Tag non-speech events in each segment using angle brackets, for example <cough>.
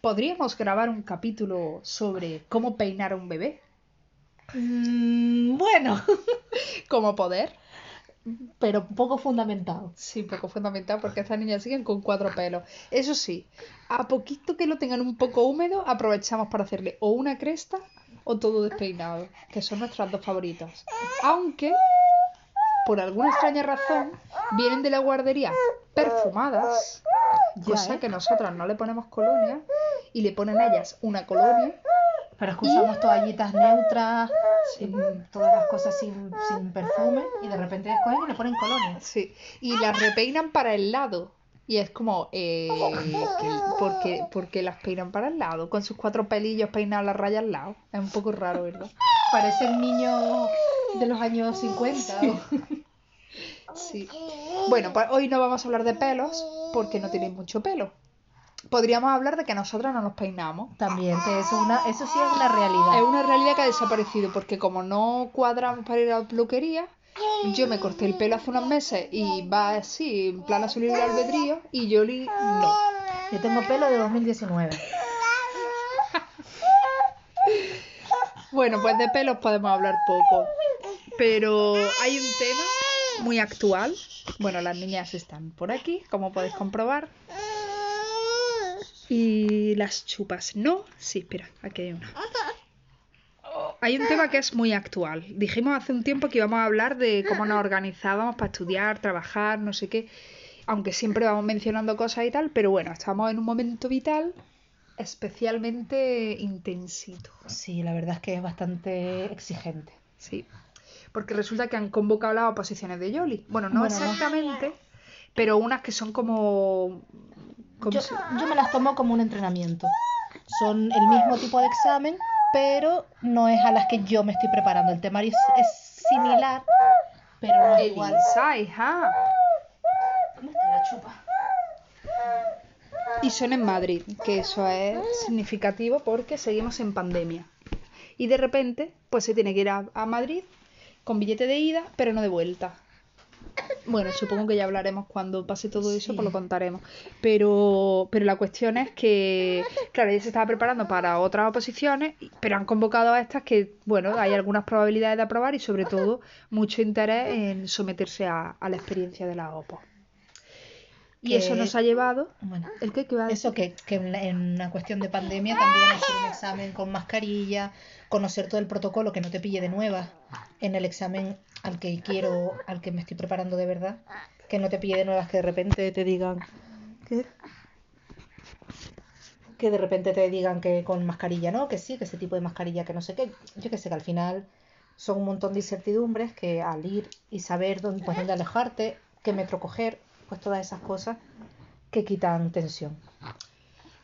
¿Podríamos grabar un capítulo sobre cómo peinar a un bebé? Mm, bueno, <laughs> ¿Cómo poder? pero poco fundamentado. Sí, poco fundamental porque estas niñas siguen con cuatro pelos. Eso sí, a poquito que lo tengan un poco húmedo, aprovechamos para hacerle o una cresta o todo despeinado, que son nuestras dos favoritas. Aunque, por alguna extraña razón, vienen de la guardería perfumadas, cosa ¿eh? que nosotras no le ponemos colonia y le ponen a ellas una colonia. Pero es que usamos toallitas neutras, mm, todas las cosas sin, sin perfume, y de repente escogen y le ponen colonia. Sí, y las repeinan para el lado. Y es como, eh, que- ¿por, qué, por qué las peinan para el lado? Con sus cuatro pelillos peinados las rayas al lado. Es un poco raro, ¿verdad? Parecen niños de los años 50. ¿no? Sí. Bueno, pues hoy no vamos a hablar de pelos porque no tienen mucho pelo. Podríamos hablar de que nosotras no nos peinamos. También, que eso, es una, eso sí es una realidad. Es una realidad que ha desaparecido porque como no cuadramos para ir a la peluquería, yo me corté el pelo hace unos meses y va así, en plan a su libre albedrío, y Yoli no. Yo tengo pelo de 2019. Bueno, pues de pelos podemos hablar poco. Pero hay un tema muy actual. Bueno, las niñas están por aquí, como podéis comprobar. Y las chupas no. Sí, espera, aquí hay una. <laughs> Hay un tema que es muy actual. Dijimos hace un tiempo que íbamos a hablar de cómo nos organizábamos para estudiar, trabajar, no sé qué. Aunque siempre vamos mencionando cosas y tal, pero bueno, estamos en un momento vital especialmente intensito. Sí, la verdad es que es bastante exigente. Sí. Porque resulta que han convocado las oposiciones de Yoli. Bueno, no Bueno, no. exactamente, pero unas que son como. Como Yo, si- yo me las tomo como un entrenamiento. Son el mismo tipo de examen, pero no es a las que yo me estoy preparando. El temario es, es similar, pero no es igual. Hija. ¿Dónde está la chupa? Y son en Madrid, que eso es significativo porque seguimos en pandemia. Y de repente, pues se tiene que ir a, a Madrid con billete de ida, pero no de vuelta. Bueno, supongo que ya hablaremos cuando pase todo eso, Sí. pues lo contaremos. Pero, pero la cuestión es que, claro, ella se estaba preparando para otras oposiciones, pero han convocado a estas que, bueno, hay algunas probabilidades de aprobar y sobre todo mucho interés en someterse a, a la experiencia de la OPO. Y eso nos ha llevado... Bueno, ¿El qué? ¿Qué iba a eso que, que en, una cuestión de pandemia también hacer un examen con mascarilla, conocer todo el protocolo, que no te pille de nuevas en el examen al que quiero, al que me estoy preparando de verdad, que no te pille de nuevas que de repente te digan ¿Qué? que de repente te digan que con mascarilla no, que sí, que ese tipo de mascarilla que no sé qué, yo que sé que al final son un montón de incertidumbres que al ir y saber dónde, pues, dónde alejarte, qué metro coger, pues todas esas cosas que quitan tensión.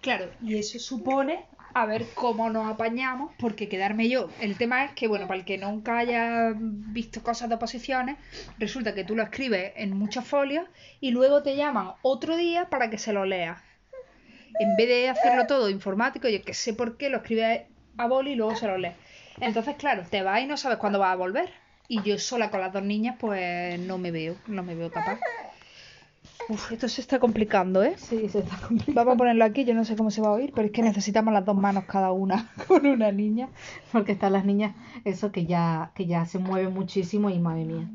Claro, y eso supone a ver cómo nos apañamos, porque quedarme yo. El tema es que, bueno, para el que nunca haya visto cosas de oposiciones, resulta que tú lo escribes en muchos folios y luego te llaman otro día para que se lo leas. En vez de hacerlo todo informático, yo que sé por qué, lo escribes a boli y luego se lo lees. Entonces, claro, te vas y no sabes cuándo vas a volver. Y yo sola con las dos niñas, pues no me veo, no me veo capaz. Uf, esto se está complicando, ¿eh? Sí, se está complicando. Vamos a ponerlo aquí, yo no sé cómo se va a oír, pero es que necesitamos las dos manos cada una <laughs> con una niña. Porque están las niñas, eso que ya, que ya se mueven muchísimo y madre mía.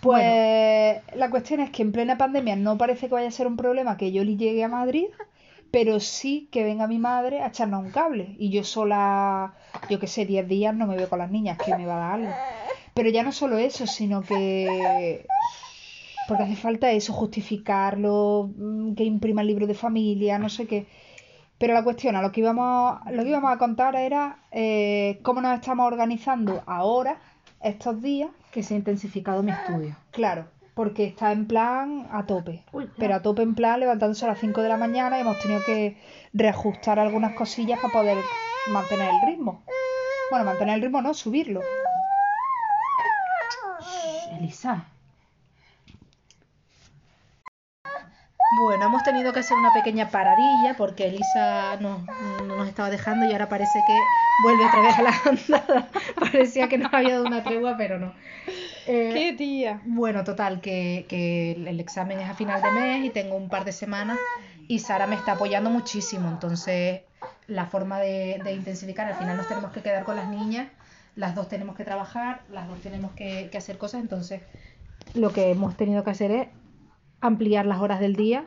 Pues la cuestión es que en plena pandemia no parece que vaya a ser un problema que Yoli llegue a Madrid, pero sí que venga mi madre a echarnos un cable. Y yo sola, yo qué sé, 10 días no me veo con las niñas, que me va a dar algo. Pero ya no solo eso, sino que... Porque hace falta eso, justificarlo, mm, que imprima el libro de familia, no sé qué. Pero la cuestión, a lo que íbamos, lo que íbamos a contar era eh, cómo nos estamos organizando ahora, estos días, Que se ha intensificado mi estudio. Claro, porque está en plan a tope. Uy, pero a tope en plan levantándose a las 5 de la mañana y hemos tenido que reajustar algunas cosillas para poder mantener el ritmo. Bueno, mantener el ritmo no, subirlo. Elisa. Bueno, hemos tenido que hacer una pequeña paradilla porque Elisa no, no nos estaba dejando y ahora parece que vuelve otra vez a la andada. <laughs> Parecía que nos había dado una tregua, pero no. Eh, tía? Bueno, total, que, que el el examen es a final de mes y tengo un par de semanas y Sara me está apoyando muchísimo, entonces la forma de, de intensificar, al final nos tenemos que quedar con las niñas, las dos tenemos que trabajar, las dos tenemos que, que hacer cosas, entonces lo que hemos tenido que hacer es ampliar las horas del día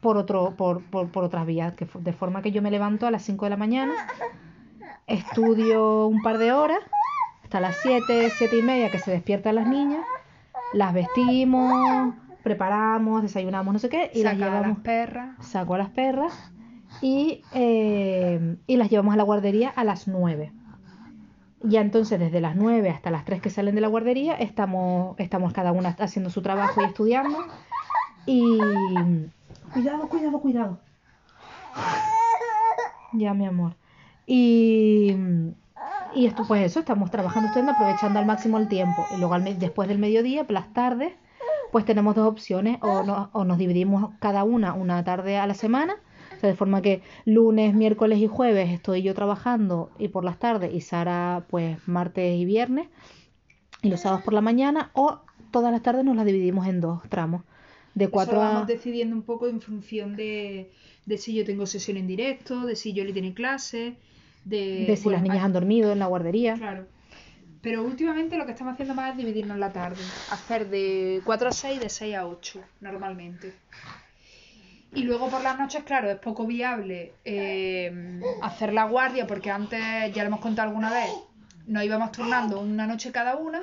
por, otro, por, por, por otras vías, que, de forma que yo me levanto a las 5 de la mañana, estudio un par de horas, hasta las 7, 7 y media que se despiertan las niñas, las vestimos, preparamos, desayunamos, no sé qué, y las a llevamos, las perras. saco a las perras y, eh, y las llevamos a la guardería a las 9. Ya entonces desde las 9 hasta las 3 que salen de la guardería estamos, estamos cada una haciendo su trabajo y estudiando. Y... Cuidado, cuidado, cuidado. Ya, mi amor. Y, y esto, pues eso, estamos trabajando, estudiando, aprovechando al máximo el tiempo. Y luego al después del mediodía, por las tardes, pues tenemos dos opciones. O, no- o nos dividimos cada una una tarde a la semana. O sea, de forma que lunes, miércoles y jueves estoy yo trabajando y por las tardes y Sara pues martes y viernes y los sábados por la mañana o todas las tardes nos las dividimos en dos tramos de Eso cuatro a vamos decidiendo un poco en función de, de si yo tengo sesión en directo, de si Yoli tiene clase, de, de si bueno, las niñas hay- han dormido en la guardería. Claro. Pero últimamente lo que estamos haciendo más es dividirnos la tarde. Hacer de 4 a 6, de 6 a 8, normalmente. Y luego por las noches, claro, es poco viable eh, hacer la guardia, porque antes, ya lo hemos contado alguna vez, nos íbamos turnando una noche cada una.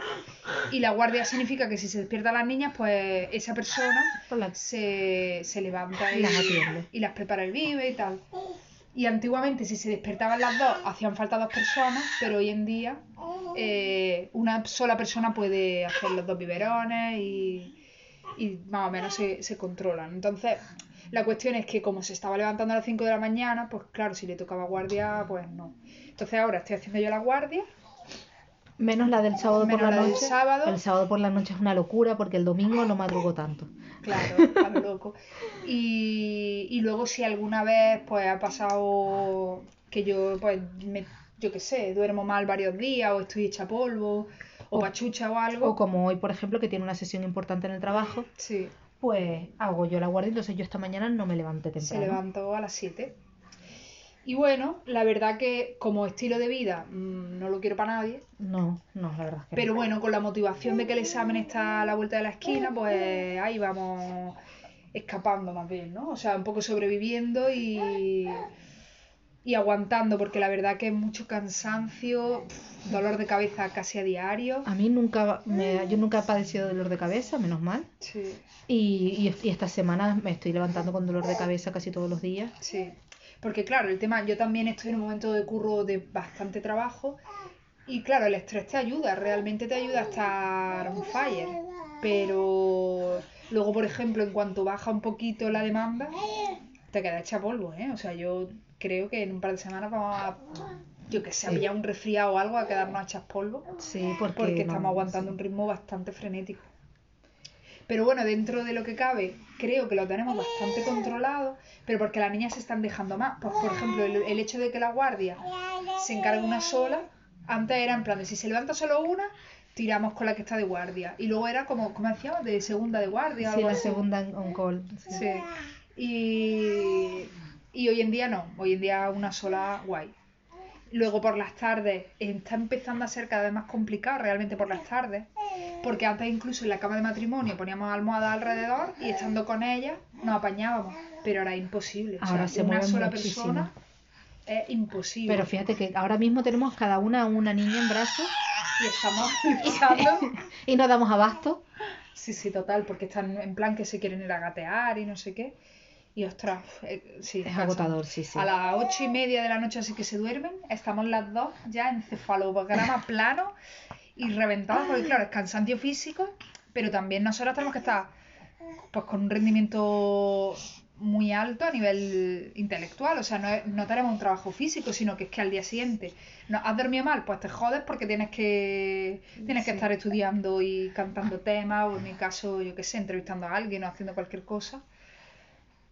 Y la guardia significa que si se despiertan las niñas, pues esa persona se, se levanta y, Las y las prepara el vive y tal. Y antiguamente, si se despertaban las dos, hacían falta dos personas, pero hoy en día eh, una sola persona puede hacer los dos biberones y, y más o menos se, se controlan. Entonces, la cuestión es que como se estaba levantando a las 5 de la mañana, pues claro, si le tocaba guardia, pues no. Entonces ahora estoy haciendo yo la guardia. Menos la del sábado por la noche. sábado. El sábado por la noche es una locura porque el domingo no madrugo tanto. Claro, <laughs> a lo loco. Y, y luego si alguna vez pues ha pasado que yo pues me, yo qué sé, duermo mal varios días o estoy hecha polvo o O- pachucha o algo. O como hoy, por ejemplo, que tiene una sesión importante en el trabajo, Sí, pues hago yo la guardia. Entonces yo esta mañana no me levanté se temprano. levantó a las 7. Y bueno, la verdad que como estilo de vida mm, no lo quiero para nadie, No, no, la verdad es que no. pero bueno, con la motivación de que el examen está a la vuelta de la esquina, pues ahí vamos escapando más bien, ¿no? O sea, un poco sobreviviendo y, y aguantando, porque la verdad que es mucho cansancio, dolor de cabeza casi a diario. A mí nunca, me, yo nunca he padecido dolor de cabeza, menos mal. Sí, Y, y, y estas semanas me estoy levantando con dolor de cabeza casi todos los días. sí. Porque claro, el tema, yo también estoy en un momento de curro de bastante trabajo y claro, el estrés te ayuda, realmente te ayuda a estar on fire. Pero luego, por ejemplo, en cuanto baja un poquito la demanda, te queda hecha polvo, ¿eh? O sea, yo creo que en un par de semanas vamos a, yo que sé, a Sí. pillar un resfriado o algo, a quedarnos hechas polvo, Sí, porque, porque no, estamos aguantando un ritmo bastante frenético. Pero bueno, dentro de lo que cabe, creo que lo tenemos bastante controlado, pero porque las niñas se están dejando más. Pues, por ejemplo, el, el hecho de que la guardia se encargue una sola, antes era en plan de si se levanta solo una, tiramos con la que está de guardia. Y luego era como, ¿cómo decíamos? De segunda de guardia. Sí, algo la así. segunda on call. sí. Sí. Y, y hoy en día no, hoy en día una sola guay. Luego por las tardes está empezando a ser cada vez más complicado realmente por las tardes, porque antes incluso en la cama de matrimonio poníamos almohadas alrededor y estando con ellas nos apañábamos, pero ahora es imposible. O sea, Ahora se una sola muchísimo. persona es imposible. Pero fíjate que ahora mismo tenemos cada una una niña en brazos Y estamos <laughs> luchando. y no damos abasto. Sí, sí, total, porque están en plan que se quieren ir a gatear y no sé qué. Y ostras, eh, sí. Es cansa. agotador, sí, sí. A las ocho y media de la noche así que se duermen, estamos las dos ya en cefalograma <laughs> plano y reventadas, porque claro, es cansancio físico, pero también nosotros tenemos que estar pues con un rendimiento muy alto a nivel intelectual, o sea, no, es- no tenemos un trabajo físico, sino que es que al día siguiente no, has dormido mal, pues te jodes porque tienes que tienes que estar estudiando y cantando temas, o en mi caso, yo qué sé, entrevistando a alguien o haciendo cualquier cosa.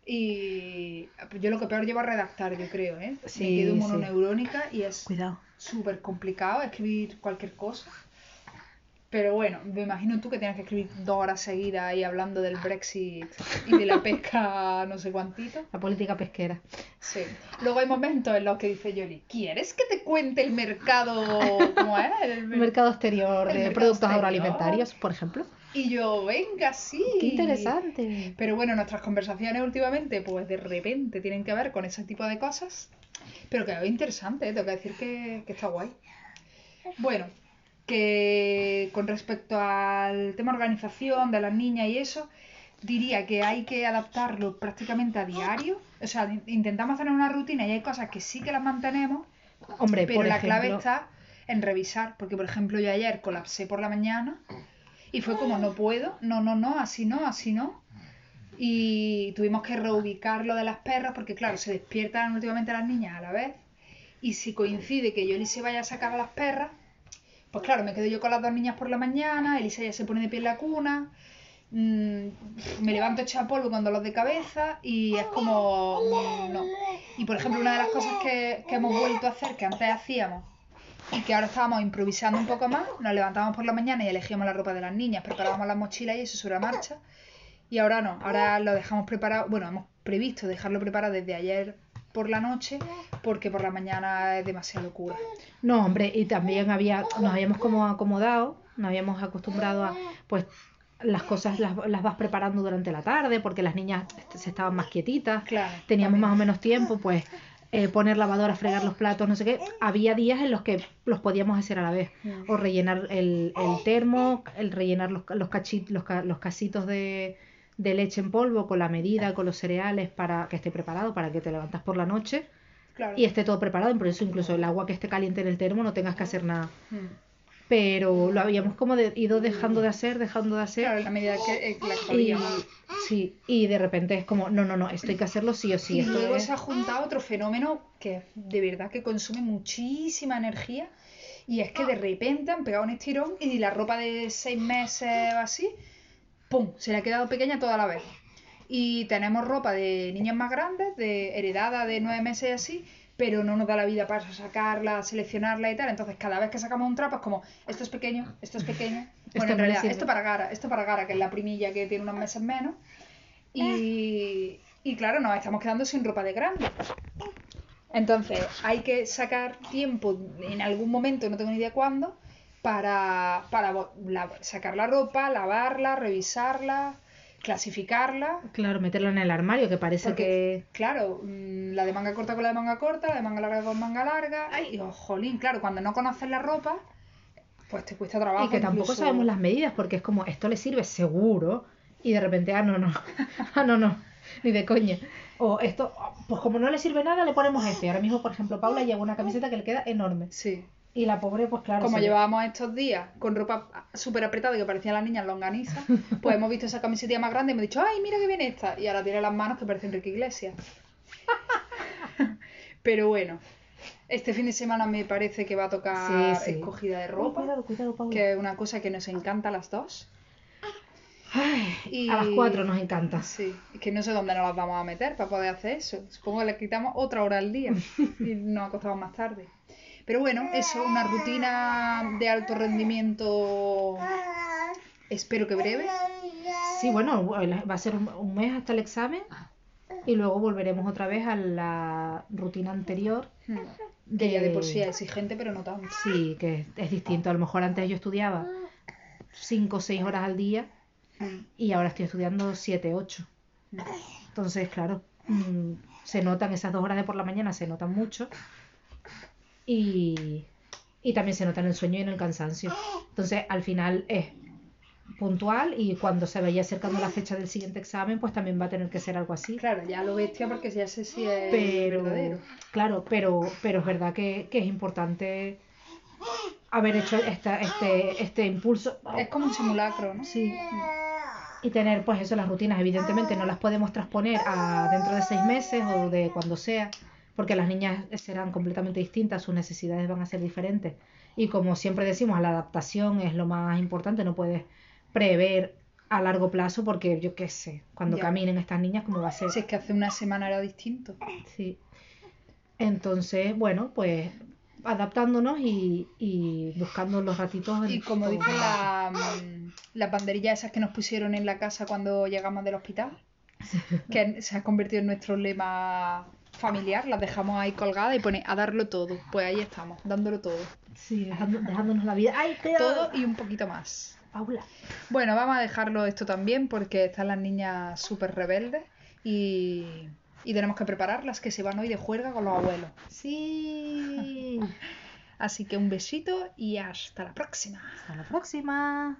Y yo lo que peor llevo a redactar, yo creo, ¿eh? Me Sí, quedo sí. mononeurónica y es súper complicado escribir cualquier cosa. Pero bueno, me imagino tú que tienes que escribir dos horas seguidas ahí hablando del Brexit y de la pesca <laughs> no sé cuántito. La política pesquera. Sí. Luego hay momentos en los que dice Yoli, ¿quieres que te cuente el mercado? ¿Cómo es? El <laughs> mer- Mercado exterior El de mercado productos exterior. agroalimentarios, por ejemplo. Y yo, venga, sí. Qué interesante. Pero bueno, nuestras conversaciones últimamente, pues de repente tienen que ver con ese tipo de cosas. Pero que es interesante, ¿eh? tengo que decir que, que está guay. Bueno, que con respecto al tema organización de las niñas y eso, diría que hay que adaptarlo prácticamente a diario. O sea, in- intentamos hacer una rutina y hay cosas que sí que las mantenemos, Hombre, pero por la clave está en revisar. Porque, por ejemplo, yo ayer colapsé por la mañana y fue como, no puedo, no, no, no, así no, así no. Y tuvimos que reubicar lo de las perras porque, claro, se despiertan últimamente las niñas a la vez. Y si coincide que Yoli se vaya a sacar a las perras, pues claro, me quedo yo con las dos niñas por la mañana, Elisa ya se pone de pie en la cuna, mm, me levanto hecha polvo con dolor de cabeza y es como, mm, no. Y por ejemplo, una de las cosas que, que hemos vuelto a hacer, que antes hacíamos, y que ahora estábamos improvisando un poco más, nos levantábamos por la mañana y elegíamos la ropa de las niñas, preparábamos las mochilas y eso sobre la marcha. Y ahora no, ahora lo dejamos preparado, bueno, hemos previsto dejarlo preparado desde ayer por la noche, porque por la mañana es demasiada locura. No, hombre, y también había, nos habíamos como acomodado, nos habíamos acostumbrado a, pues, las cosas las, las vas preparando durante la tarde, porque las niñas se estaban más quietitas, Claro. teníamos también. más o menos tiempo, pues, eh, poner lavadora, fregar los platos, no sé qué. Había días en los que los podíamos hacer a la vez, o rellenar el, el termo, el rellenar los, los, cachi- los, los casitos de, de leche en polvo con la medida, con los cereales para que esté preparado, para que te levantas por la noche Claro. y esté todo preparado, por eso incluso el agua que esté caliente en el termo no tengas que hacer nada. Mm. Pero lo habíamos como de- ido dejando de hacer, dejando de hacer. Claro, la medida que, eh, la y, sí, y de repente es como, no, no, no, esto hay que hacerlo sí o sí. y esto luego es- se ha juntado otro fenómeno que de verdad que consume muchísima energía. Y es que de repente han pegado un estirón y la ropa de seis meses o así, ¡pum! Se le ha quedado pequeña toda la vez. Y tenemos ropa de niñas más grandes, de heredada de nueve meses y así, pero no nos da la vida para sacarla, seleccionarla y tal. Entonces, cada vez que sacamos un trapo es como, esto es pequeño, esto es pequeño. <laughs> Bueno, no en realidad, esto para Gara, esto para Gara, que es la primilla que tiene unos meses menos. Y, y claro, nos estamos quedando sin ropa de grande. Entonces, hay que sacar tiempo en algún momento, no tengo ni idea cuándo, para, para la- sacar la ropa, lavarla, revisarla, clasificarla. Claro, meterla en el armario, que parece Porque, claro, mm, la de manga corta con la de manga corta, la de manga larga con manga larga. Ay, oh, jolín, claro, cuando no conoces la ropa, pues te cuesta que... trabajo. Y que tampoco sabemos las medidas, porque es como, esto le sirve seguro, y de repente, ah, no, no, <laughs> ah, no, no, ni de coña. O esto, pues como no le sirve nada, le ponemos este. Ahora mismo, por ejemplo, Paula lleva una camiseta que le queda enorme. Sí. Y la pobre, pues claro. Como llevábamos estos días con ropa súper apretada que parecían las niñas longanizas, <laughs> pues hemos visto esa camiseta más grande y hemos dicho, ay, mira qué bien esta. Y ahora tiene las manos que parecen Enrique Iglesias. <laughs> Pero bueno, este fin de semana me parece que va a tocar Sí, sí. escogida de Oh, ropa, cuidado, cuidado, Paula. que es una cosa que nos encanta a las dos. Ay, Y- A las cuatro nos encanta. Sí, es que no sé dónde nos las vamos a meter para poder hacer eso. Supongo que le quitamos otra hora al día <laughs> y nos acostamos más tarde. Pero bueno, eso, una rutina de alto rendimiento, espero que breve. Sí, bueno, va a ser un, mes hasta el examen y luego volveremos otra vez a la rutina anterior. Hmm. Que ya de por sí es exigente, pero no tanto. Sí, que es, distinto. A lo mejor antes yo estudiaba 5 o 6 horas al día Hmm. y ahora estoy estudiando 7, 8. Entonces, claro, mm, se notan esas dos horas de por la mañana, se notan mucho. Y, y también se nota en el sueño y en el cansancio. Entonces, al final es puntual y cuando se vaya acercando la fecha del siguiente examen, pues también va a tener que ser algo así. Claro, ya lo bestia porque ya sé si es Pero, verdadero. claro, pero, pero es verdad que, que es importante haber hecho esta, este, este impulso. Es como un simulacro, ¿no? Sí. Y tener, pues eso, las rutinas, evidentemente no las podemos transponer a dentro de seis meses o de cuando sea, porque las niñas serán completamente distintas, sus necesidades van a ser diferentes. Y como siempre decimos, la adaptación es lo más importante, no puedes prever a largo plazo porque yo qué sé, cuando Ya. caminen estas niñas, ¿cómo va a ser? Si es que hace una semana era distinto. Sí. Entonces, bueno, pues adaptándonos y, y buscando los ratitos. en Y como dice la, la, mm, las banderillas esas que nos pusieron en la casa cuando llegamos del hospital, que se ha convertido en nuestro lema familiar, las dejamos ahí colgadas y pone a darlo todo. Pues ahí estamos, dándolo todo. Sí, dejando- dejándonos la vida. ¡Ay! Todo y un poquito más. Paula. Bueno, vamos a dejarlo esto también porque están las niñas súper rebeldes y, y tenemos que prepararlas que se van hoy de juerga con los abuelos. Sí. <laughs> Así que un besito y hasta la próxima. Hasta la próxima.